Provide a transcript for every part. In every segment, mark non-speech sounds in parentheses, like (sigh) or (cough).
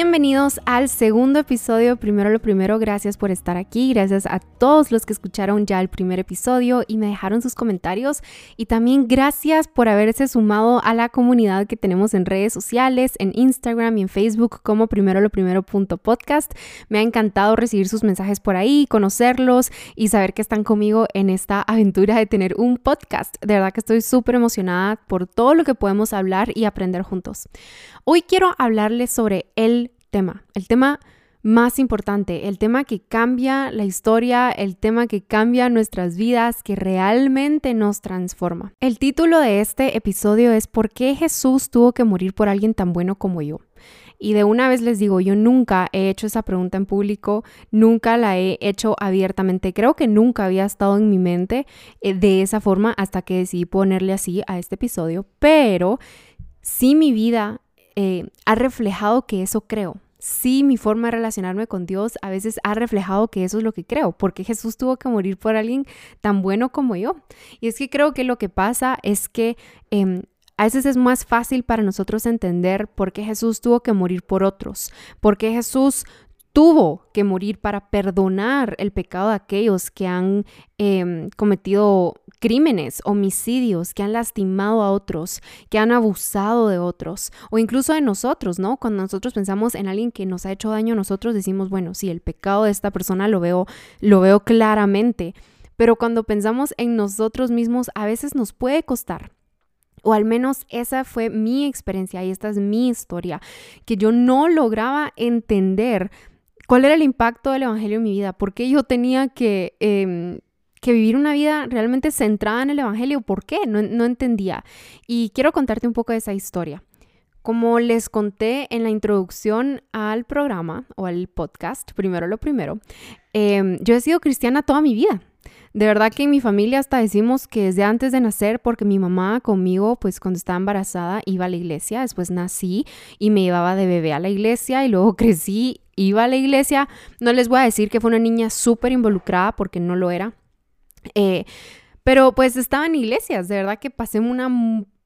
Bienvenidos al segundo episodio. Primero lo primero, gracias por estar aquí. Gracias a todos los que escucharon ya el primer episodio y me dejaron sus comentarios. Y también gracias por haberse sumado a la comunidad que tenemos en redes sociales, en Instagram y en Facebook como primero lo primero punto podcast. Me ha encantado recibir sus mensajes por ahí, conocerlos y saber que están conmigo en esta aventura de tener un podcast. De verdad que estoy súper emocionada por todo lo que podemos hablar y aprender juntos. Hoy quiero hablarles sobre el tema, el tema más importante, el tema que cambia la historia, el tema que cambia nuestras vidas, que realmente nos transforma. El título de este episodio es ¿Por qué Jesús tuvo que morir por alguien tan bueno como yo? Y de una vez les digo, yo nunca he hecho esa pregunta en público, nunca la he hecho abiertamente, creo que nunca había estado en mi mente eh, de esa forma hasta que decidí ponerle así a este episodio, pero sí mi vida eh, ha reflejado que eso creo. Sí, mi forma de relacionarme con Dios a veces ha reflejado que eso es lo que creo, porque Jesús tuvo que morir por alguien tan bueno como yo. Y es que creo que lo que pasa es que em, a veces es más fácil para nosotros entender por qué Jesús tuvo que morir por otros, por qué Jesús tuvo que morir para perdonar el pecado de aquellos que han em, cometido crímenes, homicidios, que han lastimado a otros, que han abusado de otros, o incluso de nosotros, ¿no? Cuando nosotros pensamos en alguien que nos ha hecho daño nosotros, decimos, bueno, sí, el pecado de esta persona lo veo, lo veo claramente. Pero cuando pensamos en nosotros mismos, a veces nos puede costar o al menos esa fue mi experiencia y esta es mi historia, que yo no lograba entender cuál era el impacto del Evangelio en mi vida, por qué yo tenía que, em, que vivir una vida realmente centrada en el Evangelio, por qué, no, no entendía. Y quiero contarte un poco de esa historia. Como les conté en la introducción al programa o al podcast, primero lo primero, em, yo he sido cristiana toda mi vida. De verdad que en mi familia hasta decimos que desde antes de nacer, porque mi mamá conmigo, pues cuando estaba embarazada, iba a la iglesia, después nací y me llevaba de bebé a la iglesia y luego (laughs) crecí, iba a la iglesia. No les voy a decir que fue una niña súper involucrada porque no lo era. Eh, pero pues estaba en iglesias, de verdad que pasé una,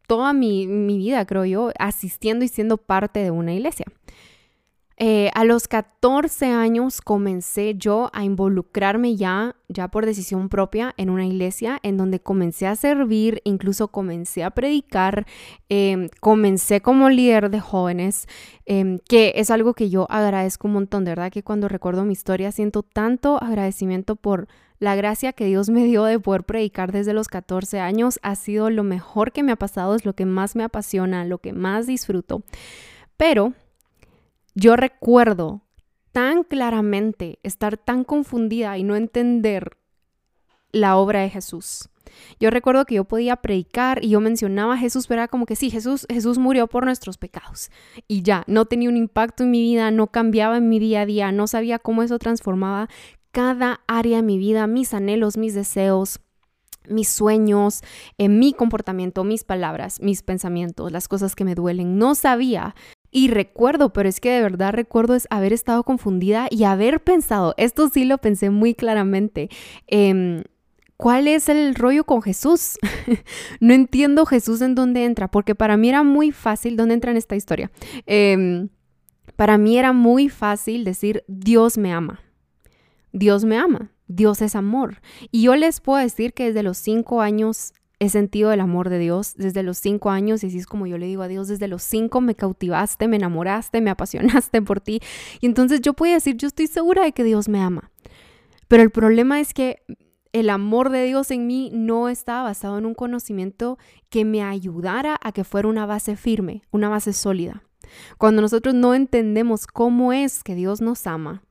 toda mi, mi vida, creo yo, asistiendo y siendo parte de una iglesia. Eh, a los 14 años comencé yo a involucrarme ya, ya por decisión propia, en una iglesia en donde comencé a servir, incluso comencé a predicar, em, comencé como líder de jóvenes, em, que es algo que yo agradezco un montón, de verdad que cuando recuerdo mi historia siento tanto agradecimiento por la gracia que Dios me dio de poder predicar desde los 14 años, ha sido lo mejor que me ha pasado, es lo que más me apasiona, lo que más disfruto. Pero yo recuerdo tan claramente estar tan confundida y no entender la obra de Jesús. Yo recuerdo que yo podía predicar y yo mencionaba a Jesús, pero era como que sí, Jesús, Jesús murió por nuestros pecados. Y ya, no tenía un impacto en mi vida, no cambiaba en mi día a día, no sabía cómo eso transformaba cada área de mi vida, mis anhelos, mis deseos, mis sueños, en mi comportamiento, mis palabras, mis pensamientos, las cosas que me duelen. No sabía y recuerdo, pero es que de verdad recuerdo es haber estado confundida y haber pensado, esto sí lo pensé muy claramente, em, ¿cuál es el rollo con Jesús? (laughs) no entiendo Jesús en dónde entra, porque para mí era muy fácil, ¿dónde entra en esta historia? Em, para mí era muy fácil decir, Dios me ama. Dios me ama. Dios es amor. Y yo les puedo decir que desde los cinco años he sentido el amor de Dios desde los cinco años y así es como yo le digo a Dios, desde los cinco me cautivaste, me enamoraste, me apasionaste por ti. Y entonces yo puedo decir, yo estoy segura de que Dios me ama. Pero el problema es que el amor de Dios en mí no estaba basado en un conocimiento que me ayudara a que fuera una base firme, una base sólida. Cuando nosotros no entendemos cómo es que Dios nos ama,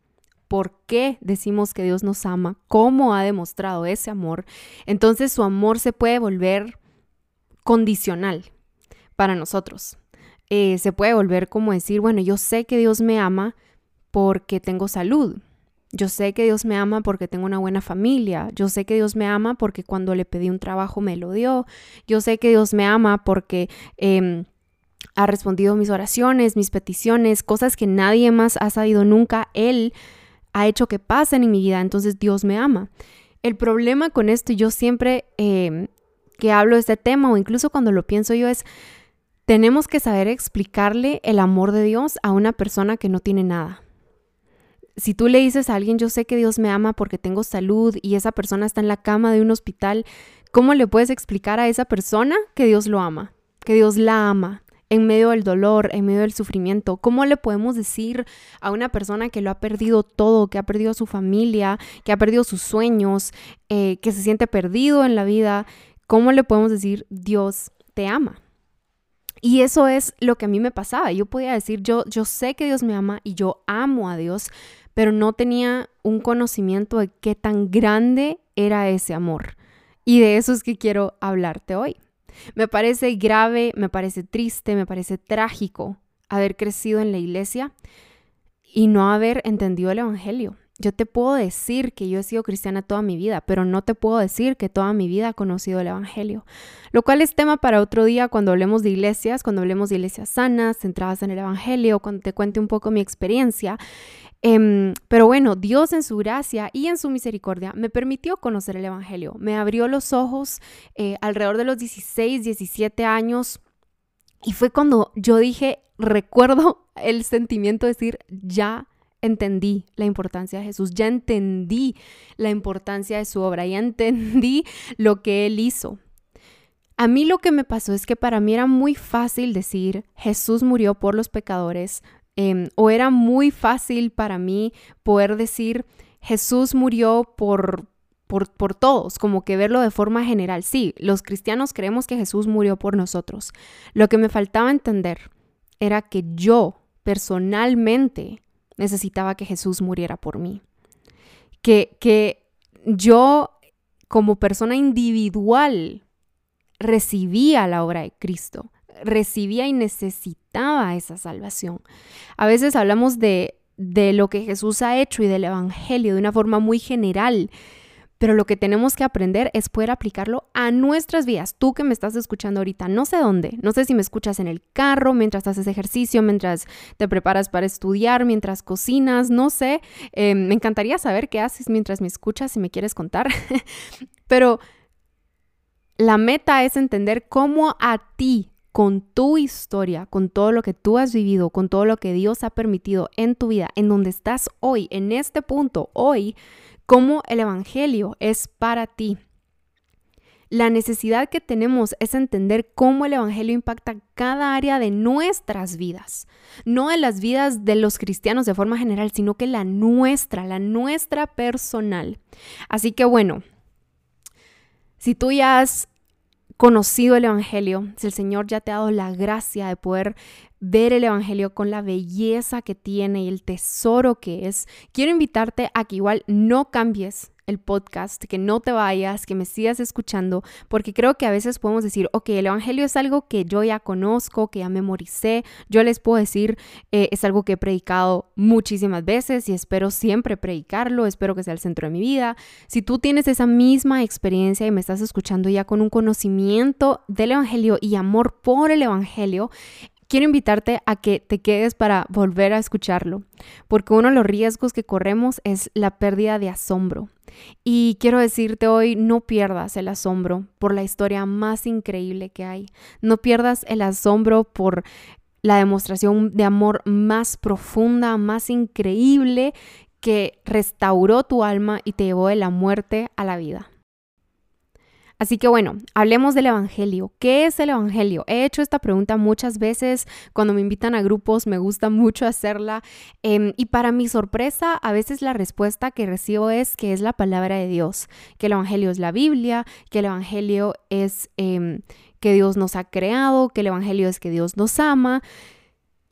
por qué decimos que Dios nos ama, cómo ha demostrado ese amor, entonces su amor se puede volver condicional para nosotros. Eh, se puede volver como decir, bueno, yo sé que Dios me ama porque tengo salud. Yo sé que Dios me ama porque tengo una buena familia. Yo sé que Dios me ama porque cuando le pedí un trabajo me lo dio. Yo sé que Dios me ama porque em, ha respondido mis oraciones, mis peticiones, cosas que nadie más ha sabido nunca. Él ha hecho que pasen en mi vida, entonces Dios me ama. El problema con esto, yo siempre em, que hablo de este tema o incluso cuando lo pienso yo es, tenemos que saber explicarle el amor de Dios a una persona que no tiene nada. Si tú le dices a alguien, yo sé que Dios me ama porque tengo salud y esa persona está en la cama de un hospital, ¿cómo le puedes explicar a esa persona que Dios lo ama? Que Dios la ama en medio del dolor, en medio del sufrimiento. ¿Cómo le podemos decir a una persona que lo ha perdido todo, que ha perdido su familia, que ha perdido sus sueños, eh, que se siente perdido en la vida? ¿Cómo le podemos decir Dios te ama? Y eso es lo que a mí me pasaba. Yo podía decir, yo, yo sé que Dios me ama y yo amo a Dios, pero no tenía un conocimiento de qué tan grande era ese amor. Y de eso es que quiero hablarte hoy. Me parece grave, me parece triste, me parece trágico haber crecido en la iglesia y no haber entendido el Evangelio. Yo te puedo decir que yo he sido cristiana toda mi vida, pero no te puedo decir que toda mi vida he conocido el Evangelio. Lo cual es tema para otro día cuando hablemos de iglesias, cuando hablemos de iglesias sanas, centradas en el Evangelio, cuando te cuente un poco mi experiencia. Em, pero bueno, Dios en su gracia y en su misericordia me permitió conocer el Evangelio. Me abrió los ojos eh, alrededor de los 16, 17 años. Y fue cuando yo dije, recuerdo el sentimiento de decir, ya entendí la importancia de Jesús, ya entendí la importancia de su obra, ya entendí lo que Él hizo. A mí lo que me pasó es que para mí era muy fácil decir, Jesús murió por los pecadores, em, o era muy fácil para mí poder decir, Jesús murió por, por, por, todos, como que verlo de forma general. Sí, los cristianos creemos que Jesús murió por nosotros. Lo que me faltaba entender era que yo personalmente necesitaba que Jesús muriera por mí. Que, que yo como persona individual recibía la obra de Cristo, recibía y necesitaba esa salvación. A veces hablamos de, de lo que Jesús ha hecho y del Evangelio de una forma muy general, pero lo que tenemos que aprender es poder aplicarlo a nuestras vidas. Tú que me estás escuchando ahorita, no sé dónde, no sé si me escuchas en el carro, mientras haces ejercicio, mientras te preparas para estudiar, mientras cocinas, no sé. Eh, me encantaría saber qué haces mientras me escuchas, si me quieres contar. (laughs) pero la meta es entender cómo a ti con tu historia, con todo lo que tú has vivido, con todo lo que Dios ha permitido en tu vida, en donde estás hoy, en este punto, hoy, cómo el Evangelio es para ti. La necesidad que tenemos es entender cómo el Evangelio impacta cada área de nuestras vidas, no de las vidas de los cristianos de forma general, sino que la nuestra, la nuestra personal. Así que bueno, si tú ya has conocido el Evangelio, si el Señor ya te ha dado la gracia de poder ver el Evangelio con la belleza que tiene y el tesoro que es, quiero invitarte a que igual no cambies el podcast, que no te vayas, que me sigas escuchando, porque creo que a veces podemos decir, ok, el Evangelio es algo que yo ya conozco, que ya memoricé, yo les puedo decir, eh, es algo que he predicado muchísimas veces y espero siempre predicarlo, espero que sea el centro de mi vida. Si tú tienes esa misma experiencia y me estás escuchando ya con un conocimiento del Evangelio y amor por el Evangelio, quiero invitarte a que te quedes para volver a escucharlo, porque uno de los riesgos que corremos es la pérdida de asombro. Y quiero decirte hoy, no pierdas el asombro por la historia más increíble que hay. No pierdas el asombro por la demostración de amor más profunda, más increíble que restauró tu alma y te llevó de la muerte a la vida. Así que bueno, hablemos del Evangelio. ¿Qué es el Evangelio? He hecho esta pregunta muchas veces cuando me invitan a grupos, me gusta (laughs) mucho hacerla. Em, y para mi sorpresa, a veces la respuesta que recibo es que es la palabra de Dios, que el Evangelio es la Biblia, que el Evangelio es em, que Dios nos ha creado, que el Evangelio es que Dios nos ama.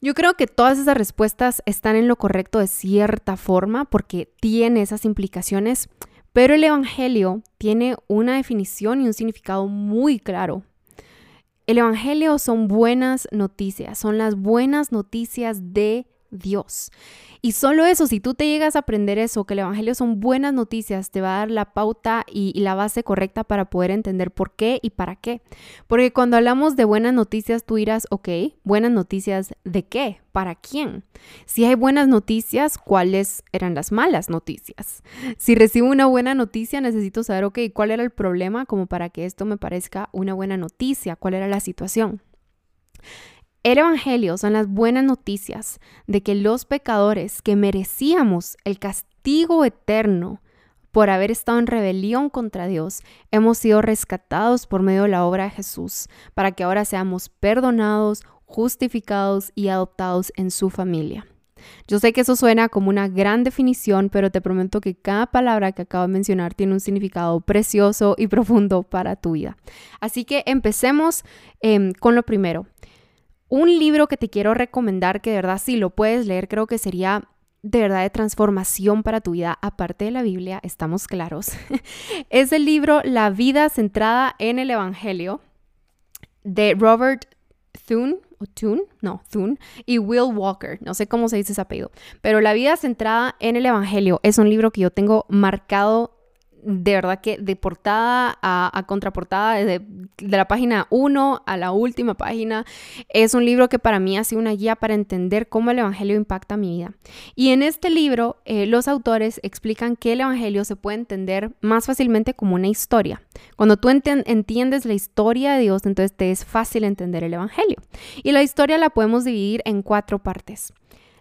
Yo creo que todas esas respuestas están en lo correcto de cierta forma porque tiene esas implicaciones, pero el Evangelio tiene una definición y un significado muy claro. El Evangelio son buenas noticias, son las buenas noticias de Dios. Y solo eso, si tú te llegas a aprender eso, que el Evangelio son buenas noticias, te va a dar la pauta y, la base correcta para poder entender por qué y para qué. Porque cuando hablamos de buenas noticias, tú dirás, ok, buenas noticias de qué, para quién. Si hay buenas noticias, ¿cuáles eran las malas noticias? Si recibo una buena noticia, necesito saber, ok, ¿cuál era el problema como para que esto me parezca una buena noticia? ¿Cuál era la situación? El Evangelio son las buenas noticias de que los pecadores que merecíamos el castigo eterno por haber estado en rebelión contra Dios, hemos sido rescatados por medio de la obra de Jesús, para que ahora seamos perdonados, justificados y adoptados en su familia. Yo sé que eso suena como una gran definición, pero te prometo que cada palabra que acabo de mencionar tiene un significado precioso y (laughs) profundo para tu vida. Así que empecemos em, con lo primero. Un libro que te quiero recomendar, que de verdad si lo puedes leer, creo que sería de verdad de transformación para tu vida, aparte de la Biblia, estamos claros, (laughs) es el libro La vida centrada en el Evangelio de Robert Thune, o Thune, no, Thune, y Will Walker, no sé cómo se dice ese apellido, pero La vida centrada en el Evangelio es un libro que yo tengo marcado de verdad que de portada a, contraportada, de, la página 1 a la última página, es un libro que para mí ha sido una guía para entender cómo el Evangelio impacta mi vida. Y en este libro, eh, los autores explican que el Evangelio se puede entender más fácilmente como una historia. Cuando tú entiendes la historia de Dios, entonces te es fácil entender el Evangelio. Y la historia la podemos dividir en cuatro partes.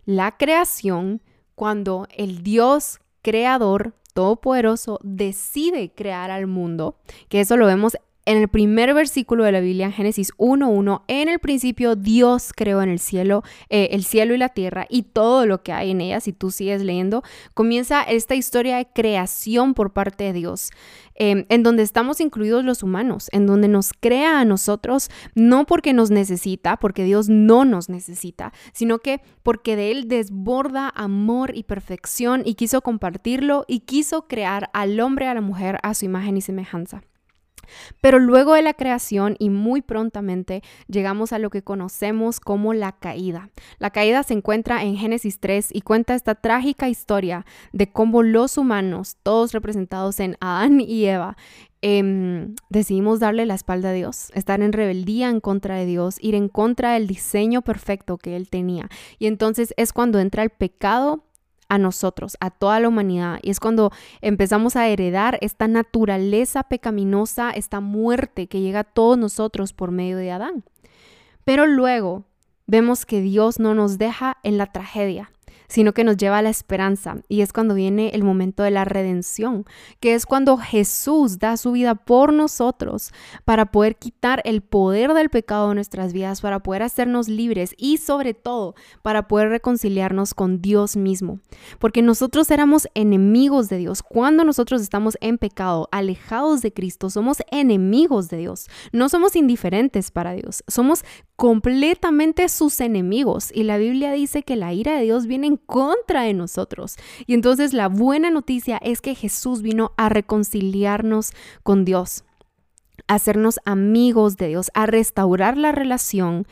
La creación, cuando el Dios creador Todopoderoso decide crear al mundo, que eso lo vemos en el primer versículo de la Biblia, en Génesis 1.1, en el principio Dios creó en el cielo, eh, el cielo y la tierra y todo lo que hay en ella. Si tú sigues leyendo, comienza esta historia de creación por parte de Dios. Em, en donde estamos incluidos los humanos, en donde nos crea a nosotros, no porque nos necesita, porque Dios no nos necesita, sino que porque de Él desborda amor y perfección y quiso compartirlo y quiso crear al hombre a la mujer a su imagen y semejanza. Pero luego de la creación y muy prontamente llegamos a lo que conocemos como la caída. La caída se encuentra en Génesis 3 y cuenta esta trágica historia de cómo los humanos, todos representados en Adán y Eva, em, decidimos darle la espalda a Dios, estar en rebeldía en contra de Dios, ir en contra del diseño perfecto que Él tenía. Y entonces es cuando entra el pecado a nosotros, a toda la humanidad. Y es cuando empezamos a heredar esta naturaleza pecaminosa, esta muerte que llega a todos nosotros por medio de Adán. Pero luego vemos que Dios no nos deja en la tragedia sino que nos lleva a la esperanza. Y es cuando viene el momento de la redención, que es cuando Jesús da su vida por nosotros para poder quitar el poder del pecado de nuestras vidas, para poder hacernos libres y sobre todo para poder reconciliarnos con Dios mismo. Porque nosotros éramos enemigos de Dios. Cuando nosotros estamos en pecado, alejados de Cristo, somos enemigos de Dios. No somos indiferentes para Dios, somos completamente sus enemigos. Y la Biblia dice que la ira de Dios viene en contra de nosotros. Y entonces la buena noticia es que Jesús vino a reconciliarnos con Dios, a hacernos amigos de Dios, a restaurar la relación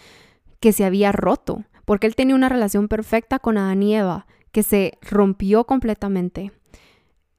que se había roto, porque Él tenía una relación perfecta con Adán y Eva que se rompió completamente.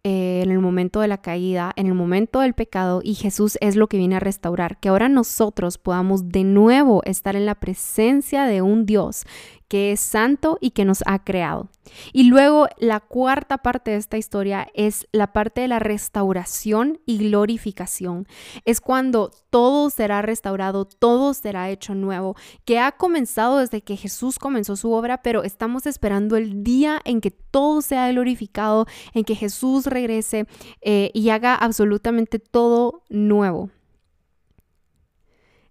Eh, en el momento de la caída, en el momento del pecado, y Jesús es lo que viene a restaurar, que ahora nosotros podamos de nuevo estar en la presencia de un Dios que es santo y que nos ha creado. Y luego la cuarta parte de esta historia es la parte de la restauración y glorificación. Es cuando todo será restaurado, todo será hecho nuevo, que ha comenzado desde que Jesús comenzó su obra, pero estamos esperando el día en que todo sea glorificado, en que Jesús regrese eh, y haga absolutamente todo nuevo.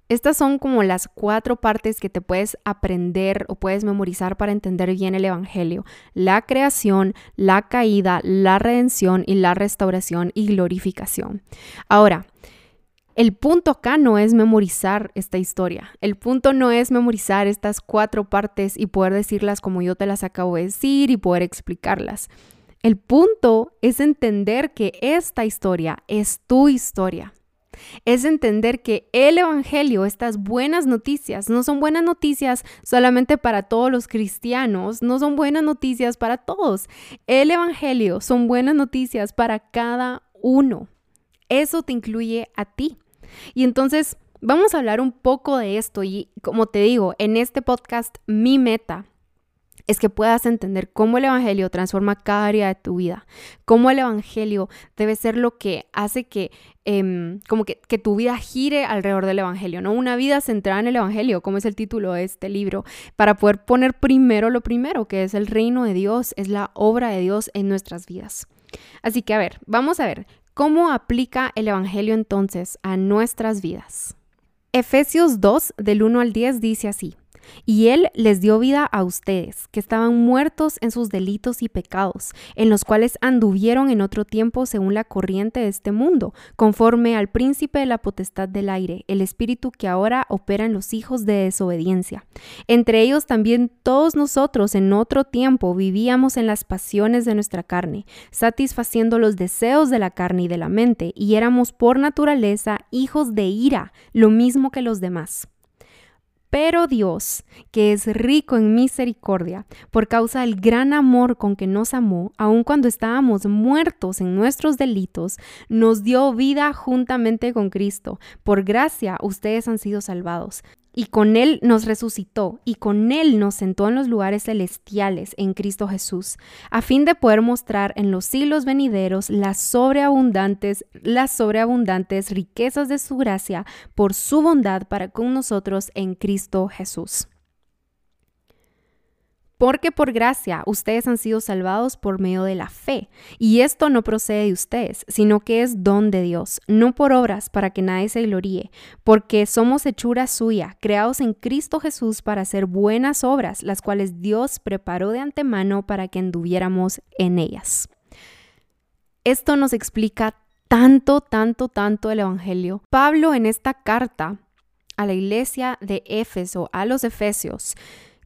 Estas son como las cuatro partes que te puedes aprender o puedes memorizar para entender bien el Evangelio. La creación, la caída, la redención y la restauración y glorificación. Ahora, el punto acá no es memorizar esta historia. El punto no es memorizar estas cuatro partes y poder decirlas como yo te las acabo de decir y poder explicarlas. El punto es entender que esta historia es tu historia es entender que el Evangelio, estas buenas noticias, no son buenas noticias solamente para todos los cristianos, no son buenas noticias para todos. El Evangelio son buenas noticias para cada uno. Eso te incluye a ti. Y entonces vamos a hablar un poco de esto y como te digo, en este podcast mi meta es que puedas entender cómo el Evangelio transforma cada área de tu vida, cómo el Evangelio debe ser lo que hace que, em, como que, que, tu vida gire alrededor del Evangelio, ¿no? Una vida centrada en el Evangelio, como es el título de este libro, para poder poner primero lo primero, que es el reino de Dios, es la obra de Dios en nuestras vidas. Así que, a ver, vamos a ver, ¿cómo aplica el Evangelio entonces a nuestras vidas? Efesios 2, del 1 al 10, dice así. Y Él les dio vida a ustedes, que estaban muertos en sus delitos y pecados, en los cuales anduvieron en otro tiempo según la corriente de este mundo, conforme al príncipe de la potestad del aire, el espíritu que ahora opera en los hijos de desobediencia. Entre ellos también todos nosotros en otro tiempo vivíamos en las pasiones de nuestra carne, satisfaciendo los deseos de la carne y de la mente, y éramos por naturaleza hijos de ira, lo mismo que los demás. Pero Dios, que es rico en misericordia, por causa del gran amor con que nos amó, aun cuando estábamos muertos en nuestros delitos, nos dio vida juntamente con Cristo. Por gracia ustedes han sido salvados y con Él nos resucitó y con Él nos sentó en los lugares celestiales en Cristo Jesús, a fin de poder mostrar en los siglos venideros las sobreabundantes, las sobreabundantes riquezas de su gracia por su bondad para con nosotros en Cristo Jesús. Porque por gracia ustedes han sido salvados por medio de la fe. Y esto no procede de ustedes, sino que es don de Dios, no por obras para que nadie se gloríe, porque somos hechura suya, creados en Cristo Jesús para hacer buenas obras, las cuales Dios preparó de antemano para que anduviéramos en ellas. Esto nos explica tanto, tanto, tanto el Evangelio. Pablo en esta carta a la iglesia de Éfeso, a los Efesios,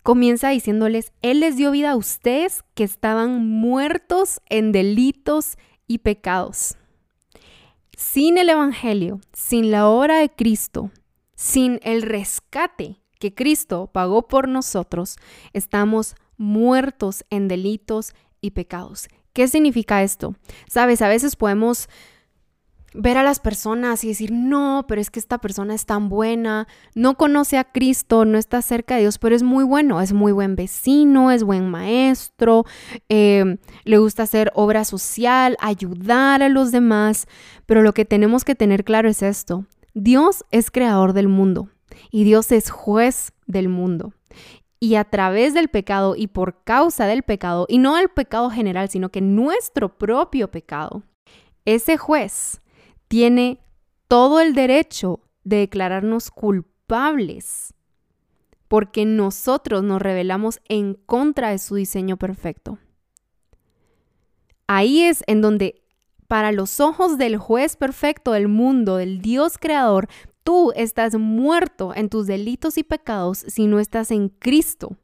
comienza diciéndoles, Él les dio vida a ustedes que estaban muertos en delitos y pecados. Sin el Evangelio, sin la obra de Cristo, sin el rescate que Cristo pagó por nosotros, estamos muertos en delitos y pecados. ¿Qué significa esto? Sabes, a veces podemos ver a las personas y decir, no, pero es que esta persona es tan buena, no conoce a Cristo, no está cerca de Dios, pero es muy bueno, es muy buen vecino, es buen maestro, em, le gusta hacer obra social, ayudar a los demás, pero lo que tenemos que tener claro es esto, Dios es creador del mundo y Dios es juez del mundo. Y a través del pecado y por causa del pecado, y no el pecado general, sino que nuestro propio pecado, ese juez tiene todo el derecho de declararnos culpables porque nosotros nos rebelamos en contra de su diseño perfecto. Ahí es en donde, para los ojos del juez perfecto del mundo, del Dios creador, tú estás muerto en tus delitos y pecados si no estás en Cristo.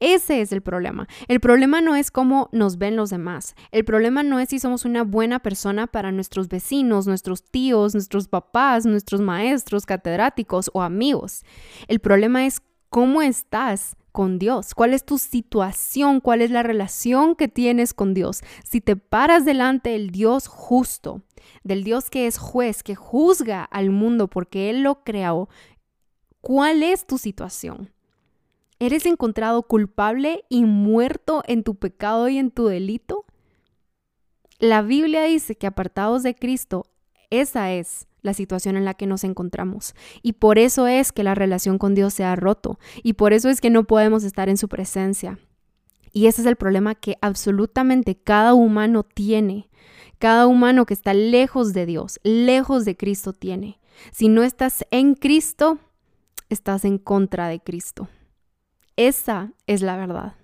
Ese es el problema. El problema no es cómo nos ven los demás. El problema no es si somos una buena persona para nuestros vecinos, nuestros tíos, nuestros papás, nuestros maestros, catedráticos o amigos. El problema es cómo estás con Dios, cuál es tu situación, cuál es la relación que tienes con Dios. Si te paras delante del Dios justo, del Dios que es juez, que juzga al mundo porque Él lo creó, ¿cuál es tu situación? ¿Eres encontrado culpable y muerto en tu pecado y en tu delito? La Biblia dice que apartados de Cristo, esa es la situación en la que nos encontramos. Y por eso es que la relación con Dios se ha roto. Y por eso es que no podemos estar en su presencia. Y ese es el problema que absolutamente cada humano tiene. Cada humano que está lejos de Dios, lejos de Cristo tiene. Si no estás en Cristo, estás en contra de Cristo. Esa es la verdad.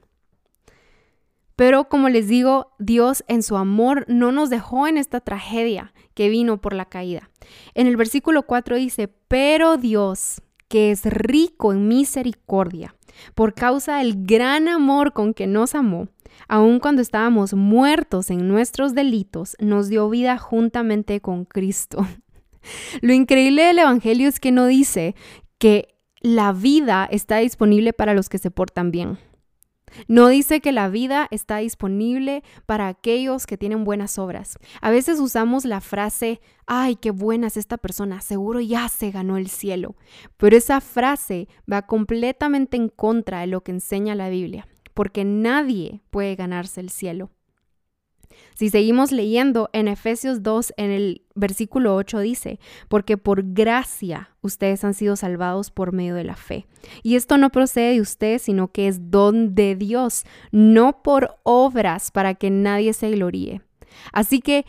Pero como les digo, Dios en su amor no nos dejó en esta tragedia que vino por la caída. En el versículo 4 dice, pero Dios, que es rico en misericordia, por causa del gran amor con que nos amó, aun cuando estábamos muertos en nuestros delitos, nos dio vida juntamente con Cristo. (laughs) Lo increíble del Evangelio es que no dice que la vida está disponible para los que se portan bien. No dice que la vida está disponible para aquellos que tienen buenas obras. A veces usamos la frase, ay, qué buena es esta persona, seguro ya se ganó el cielo. Pero esa frase va completamente en contra de lo que enseña la Biblia. porque nadie puede ganarse el cielo. Si seguimos leyendo en Efesios 2, en el versículo 8 dice, porque por gracia ustedes han sido salvados por medio de la fe. Y esto no procede de ustedes, sino que es don de Dios, no por obras para que nadie se gloríe. Así que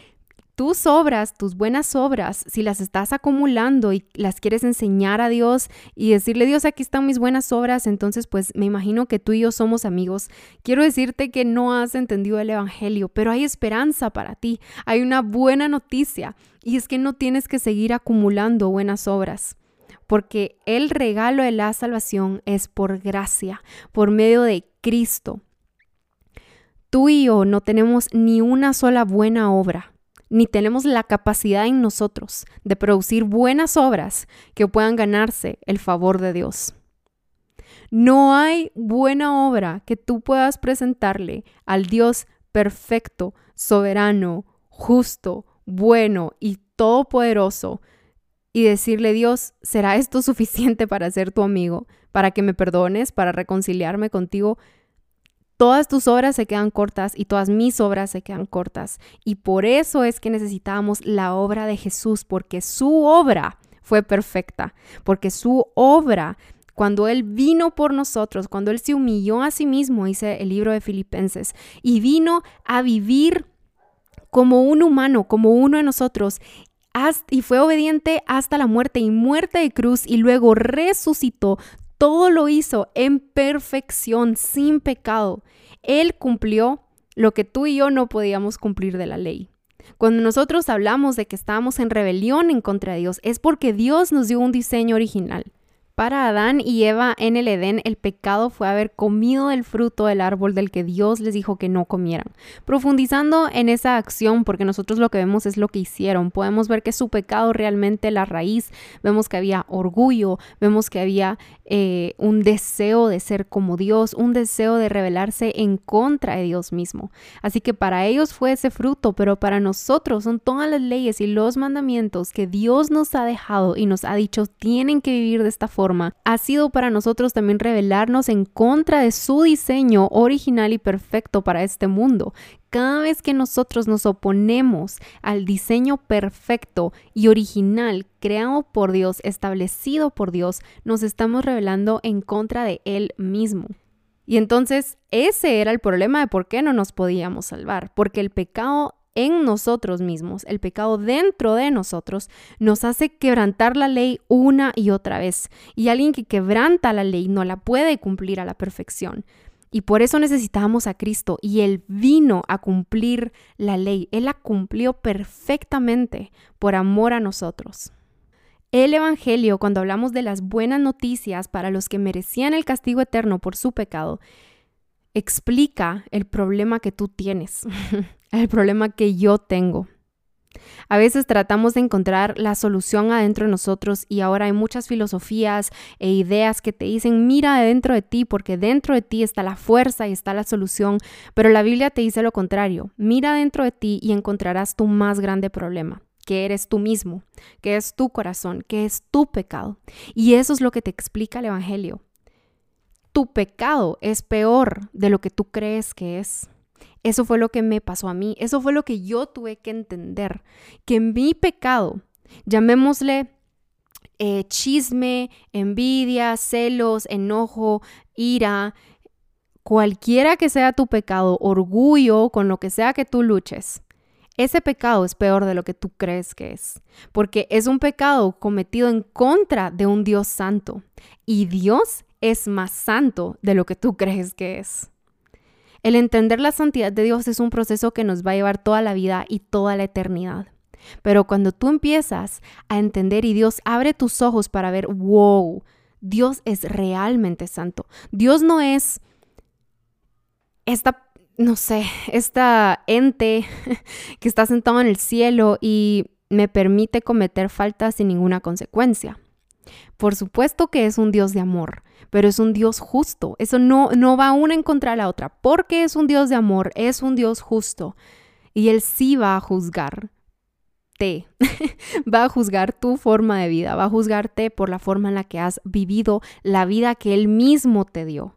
tus obras, tus buenas obras, si las estás acumulando y las quieres enseñar a Dios y decirle, Dios, aquí están mis buenas obras, entonces pues me imagino que tú y yo somos amigos. Quiero decirte que no has entendido el Evangelio, pero hay esperanza para ti. Hay una buena noticia y es que no tienes que seguir acumulando buenas obras porque el regalo de la salvación es por gracia, por medio de Cristo. Tú y yo no tenemos ni una sola buena obra ni tenemos la capacidad en nosotros de producir buenas obras que puedan ganarse el favor de Dios. No hay buena obra que tú puedas presentarle al Dios perfecto, soberano, justo, bueno y todopoderoso y decirle, Dios, ¿será esto suficiente para ser tu amigo, para que me perdones, para reconciliarme contigo? Todas tus obras se quedan cortas y todas mis obras se quedan cortas. Y por eso es que necesitamos la obra de Jesús, porque su obra fue perfecta, porque su obra cuando Él vino por nosotros, cuando Él se humilló a sí mismo, dice el libro de Filipenses, y vino a vivir como un humano, como uno de nosotros, y fue obediente hasta la muerte y muerte de cruz, y luego resucitó, todo lo hizo en perfección, sin pecado. Él cumplió lo que tú y yo no podíamos cumplir de la ley. Cuando nosotros hablamos de que estábamos en rebelión en contra de Dios, es porque Dios nos dio un diseño original. Para Adán y Eva en el Edén, el pecado fue haber comido del fruto del árbol del que Dios les dijo que no comieran. Profundizando en esa acción, porque nosotros lo que vemos es lo que hicieron, podemos ver que su pecado realmente la raíz, vemos que había orgullo, vemos que había eh, un deseo de ser como Dios, un deseo de rebelarse en contra de Dios mismo. Así que para ellos fue ese fruto, pero para nosotros son todas las leyes y los mandamientos que Dios nos ha dejado y nos ha dicho tienen que vivir de esta forma ha sido para nosotros también revelarnos en contra de su diseño original y perfecto para este mundo. Cada vez que nosotros nos oponemos al diseño perfecto y original creado por Dios, establecido por Dios, nos estamos revelando en contra de Él mismo. Y entonces ese era el problema de por qué no nos podíamos salvar, porque el pecado en nosotros mismos, el pecado dentro de nosotros, nos hace quebrantar la ley una y otra vez. Y alguien que quebranta la ley no la puede cumplir a la perfección. Y por eso necesitamos a Cristo. Y Él vino a cumplir la ley. Él la cumplió perfectamente por amor a nosotros. El Evangelio, cuando hablamos de las buenas noticias para los que merecían el castigo eterno por su pecado, explica el problema que tú tienes, (laughs) el problema que yo tengo. A veces tratamos de encontrar la solución adentro de nosotros y ahora hay muchas filosofías e ideas que te dicen mira dentro de ti porque dentro de ti está la fuerza y está la solución, pero la Biblia te dice lo contrario, mira dentro de ti y encontrarás tu más grande problema que eres tú mismo, que es tu corazón, que es tu pecado. Y eso es lo que te explica el Evangelio tu pecado es peor de lo que tú crees que es. Eso fue lo que me pasó a mí, eso fue lo que yo tuve que entender, que mi pecado, llamémosle eh, chisme, envidia, celos, enojo, ira, cualquiera que sea tu pecado, orgullo, con lo que sea que tú luches, ese pecado es peor de lo que tú crees que es, porque es un pecado cometido en contra de un Dios santo. Y Dios es más santo de lo que tú crees que es. El entender la santidad de Dios es un proceso que nos va a llevar toda la vida y toda la eternidad. Pero cuando tú empiezas a entender y Dios abre tus ojos para ver, wow, Dios es realmente santo. Dios no es esta, no sé, esta ente (laughs) que está sentado en el cielo y me permite cometer faltas sin ninguna consecuencia. Por supuesto que es un Dios de amor, pero es un Dios justo. Eso no, no va una en contra de la otra. Porque es un Dios de amor, es un Dios justo. Y Él sí va a juzgar (laughs) va a juzgar tu forma de vida, va a juzgarte por la forma en la que has vivido la vida que Él mismo te dio.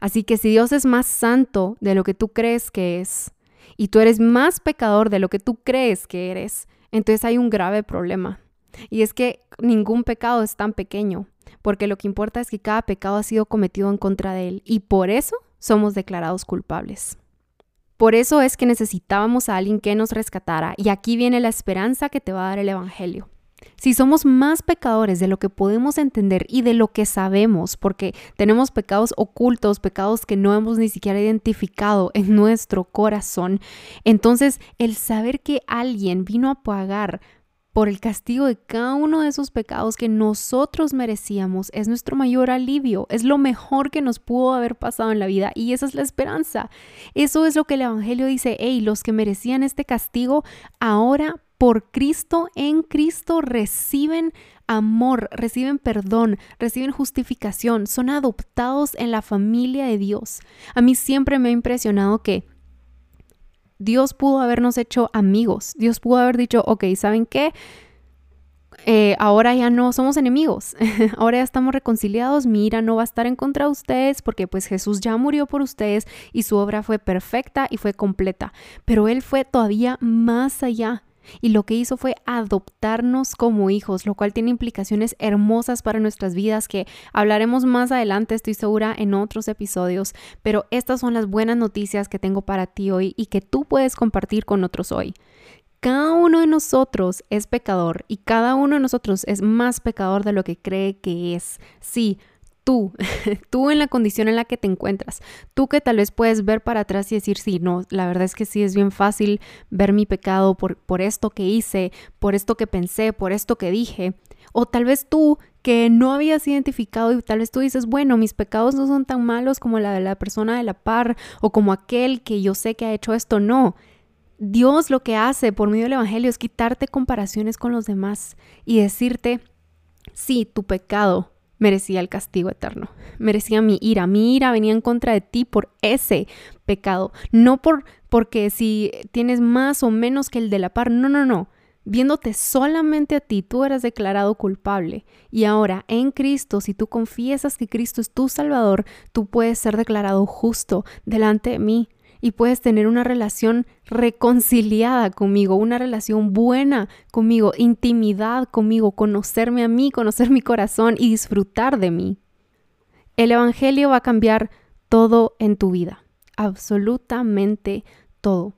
Así que si Dios es más santo de lo que tú crees que es, y tú eres más pecador de lo que tú crees que eres, entonces hay un grave problema. Y es que ningún pecado es tan pequeño, porque lo que importa es que cada pecado ha sido cometido en contra de Él, y por eso somos declarados culpables. Por eso es que necesitábamos a alguien que nos rescatara y aquí viene la esperanza que te va a dar el Evangelio. Si somos más pecadores de lo que podemos entender y de lo que sabemos, porque tenemos pecados ocultos, pecados que no hemos ni siquiera identificado en nuestro corazón, entonces el saber que alguien vino a pagar por el castigo de cada uno de esos pecados que nosotros merecíamos es nuestro mayor alivio, es lo mejor que nos pudo haber pasado en la vida y esa es la esperanza. Eso es lo que el Evangelio dice, hey, los que merecían este castigo, ahora por Cristo, en Cristo reciben amor, reciben perdón, reciben justificación, son adoptados en la familia de Dios. A mí siempre me ha impresionado que Dios pudo habernos hecho amigos. Dios pudo haber dicho, ok, ¿saben qué? Eh, ahora ya no somos enemigos, (laughs) ahora ya estamos reconciliados, mi ira no va a estar en contra de ustedes porque pues Jesús ya murió por ustedes y su obra fue perfecta y fue completa, pero Él fue todavía más allá. Y lo que hizo fue adoptarnos como hijos, lo cual tiene implicaciones hermosas para nuestras vidas que hablaremos más adelante, estoy segura, en otros episodios. Pero estas son las buenas noticias que tengo para ti hoy y que tú puedes compartir con otros hoy. Cada uno de nosotros es pecador y cada uno de nosotros es más pecador de lo que cree que es. Sí, tú, (laughs) tú en la condición en la que te encuentras, tú que tal vez puedes ver para atrás y decir, sí, no, la verdad es que sí es bien fácil ver mi pecado por, por esto que hice, por esto que pensé, por esto que dije, o tal vez tú que no habías identificado y tal vez tú dices, bueno, mis pecados no son tan malos como la de la persona de la par o como aquel que yo sé que ha hecho esto, no. Dios lo que hace por medio del Evangelio es quitarte comparaciones con los demás y decirte, sí, tu pecado merecía el castigo eterno, merecía mi ira, mi ira venía en contra de ti por ese pecado, no por porque si tienes más o menos que el de la par, no, no, no. Viéndote solamente a ti, tú eras declarado culpable. Y ahora, en Cristo, si tú confiesas que Cristo es tu Salvador, tú puedes ser declarado justo delante de mí y puedes tener una relación reconciliada conmigo, una relación buena conmigo, intimidad conmigo, conocerme a mí, conocer mi corazón y disfrutar de mí. El Evangelio va a cambiar todo en tu vida, absolutamente todo.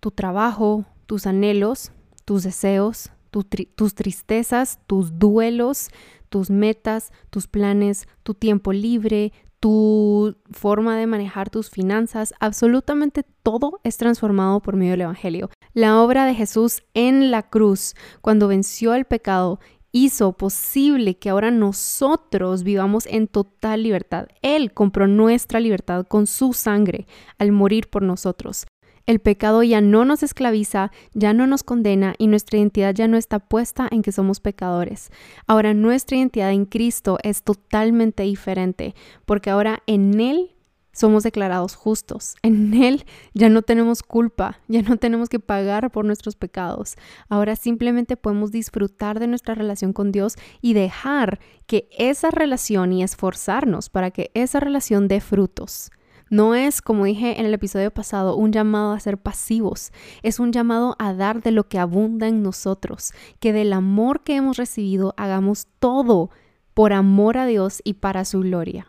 Tu trabajo, tus anhelos, tus deseos, tus tristezas, tus duelos, tus metas, tus planes, tu tiempo libre, tu forma de manejar tus finanzas, absolutamente todo es transformado por medio del Evangelio. La obra de Jesús en la cruz, cuando venció el pecado, hizo posible que ahora nosotros vivamos en total libertad. Él compró nuestra libertad con su sangre al morir por nosotros. El pecado ya no nos esclaviza, ya no nos condena y nuestra identidad ya no está puesta en que somos pecadores. Ahora nuestra identidad en Cristo es totalmente diferente porque ahora en Él somos declarados justos. En Él ya no tenemos culpa, ya no tenemos que pagar por nuestros pecados. Ahora simplemente podemos disfrutar de nuestra relación con Dios y dejar que esa relación y esforzarnos para que esa relación dé frutos. No es, como dije en el episodio pasado, un llamado a ser pasivos, es un llamado a dar de lo que abunda en nosotros, que del amor que hemos recibido hagamos todo por amor a Dios y para su gloria.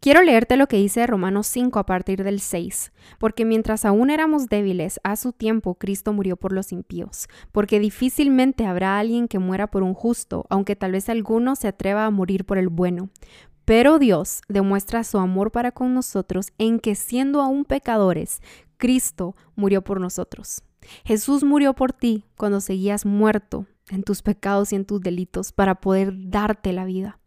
Quiero leerte lo que dice Romanos 5 a partir del 6, porque mientras aún éramos débiles, a su tiempo Cristo murió por los impíos, porque difícilmente habrá alguien que muera por un justo, aunque tal vez alguno se atreva a morir por el bueno. Pero Dios demuestra su amor para con nosotros en que siendo aún pecadores, Cristo murió por nosotros. Jesús murió por ti cuando seguías muerto en tus pecados y en tus delitos para poder darte la vida.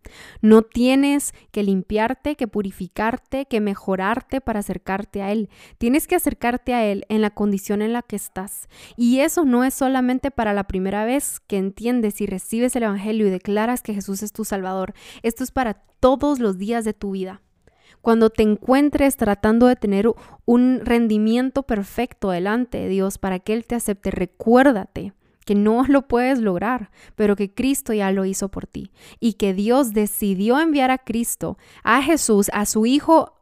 No tienes que limpiarte, que purificarte, que mejorarte para acercarte a Él. Tienes que acercarte a Él en la condición en la que estás. Y eso no es solamente para la primera vez que entiendes y recibes el Evangelio y declaras que Jesús es tu Salvador. Esto es para todos los días de tu vida. Cuando te encuentres tratando de tener un rendimiento perfecto delante de Dios para que Él te acepte, recuérdate que no lo puedes lograr, pero que Cristo ya lo hizo por ti y que Dios decidió enviar a Cristo, a Jesús, a su Hijo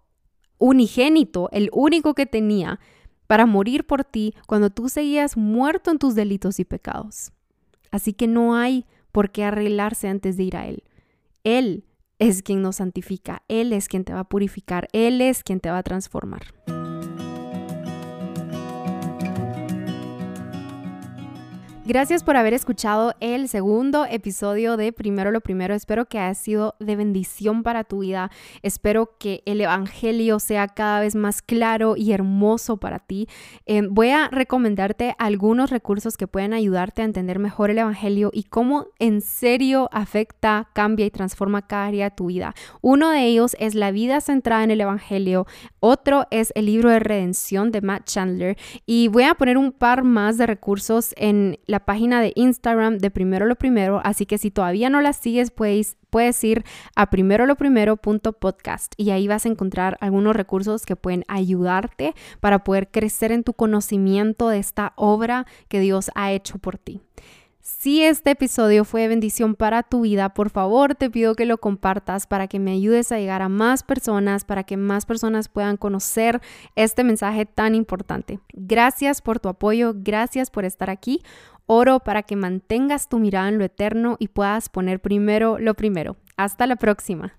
unigénito, el único que tenía, para morir por ti cuando tú seguías muerto en tus delitos y pecados. Así que no hay por qué arreglarse antes de ir a Él. Él es quien nos santifica, Él es quien te va a purificar, Él es quien te va a transformar. Gracias por haber escuchado el segundo episodio de Primero lo Primero. Espero que haya sido de bendición para tu vida. Espero que el Evangelio sea cada vez más claro y hermoso para ti. Eh, voy a recomendarte algunos recursos que pueden ayudarte a entender mejor el Evangelio y cómo en serio afecta, cambia y transforma cada área de tu vida. Uno de ellos es La vida centrada en el Evangelio. Otro es el libro de redención de Matt Chandler. Y voy a poner un par más de recursos en página de Instagram de Primero lo Primero, así que si todavía no la sigues, puedes, puedes ir a primeroloprimero.podcast y ahí vas a encontrar algunos recursos que pueden ayudarte para poder crecer en tu conocimiento de esta obra que Dios ha hecho por ti. Si este episodio fue de bendición para tu vida, por favor te pido que lo compartas para que me ayudes a llegar a más personas, para que más personas puedan conocer este mensaje tan importante. Gracias por tu apoyo, gracias por estar aquí. Oro para que mantengas tu mirada en lo eterno y puedas poner primero lo primero. Hasta la próxima.